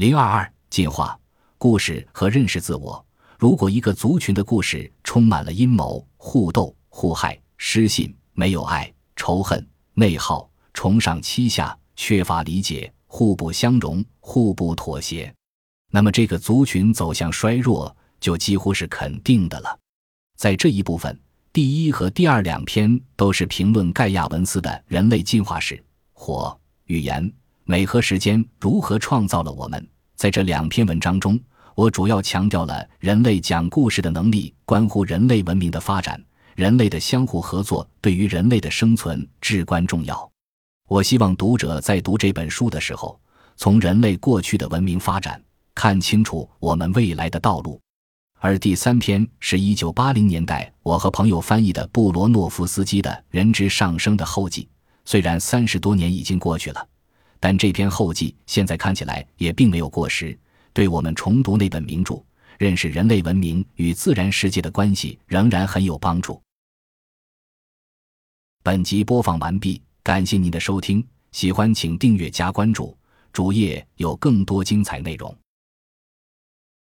零二二进化故事和认识自我。如果一个族群的故事充满了阴谋、互斗、互害、失信、没有爱、仇恨、内耗、崇尚欺下、缺乏理解、互不相容、互不妥协，那么这个族群走向衰弱就几乎是肯定的了。在这一部分，第一和第二两篇都是评论盖亚文斯的人类进化史，火、语言、美和时间如何创造了我们。在这两篇文章中。我主要强调了人类讲故事的能力关乎人类文明的发展，人类的相互合作对于人类的生存至关重要。我希望读者在读这本书的时候，从人类过去的文明发展看清楚我们未来的道路。而第三篇是一九八零年代我和朋友翻译的布罗诺夫斯基的《人之上升》的后记。虽然三十多年已经过去了，但这篇后记现在看起来也并没有过时。对我们重读那本名著，认识人类文明与自然世界的关系，仍然很有帮助。本集播放完毕，感谢您的收听，喜欢请订阅加关注，主页有更多精彩内容。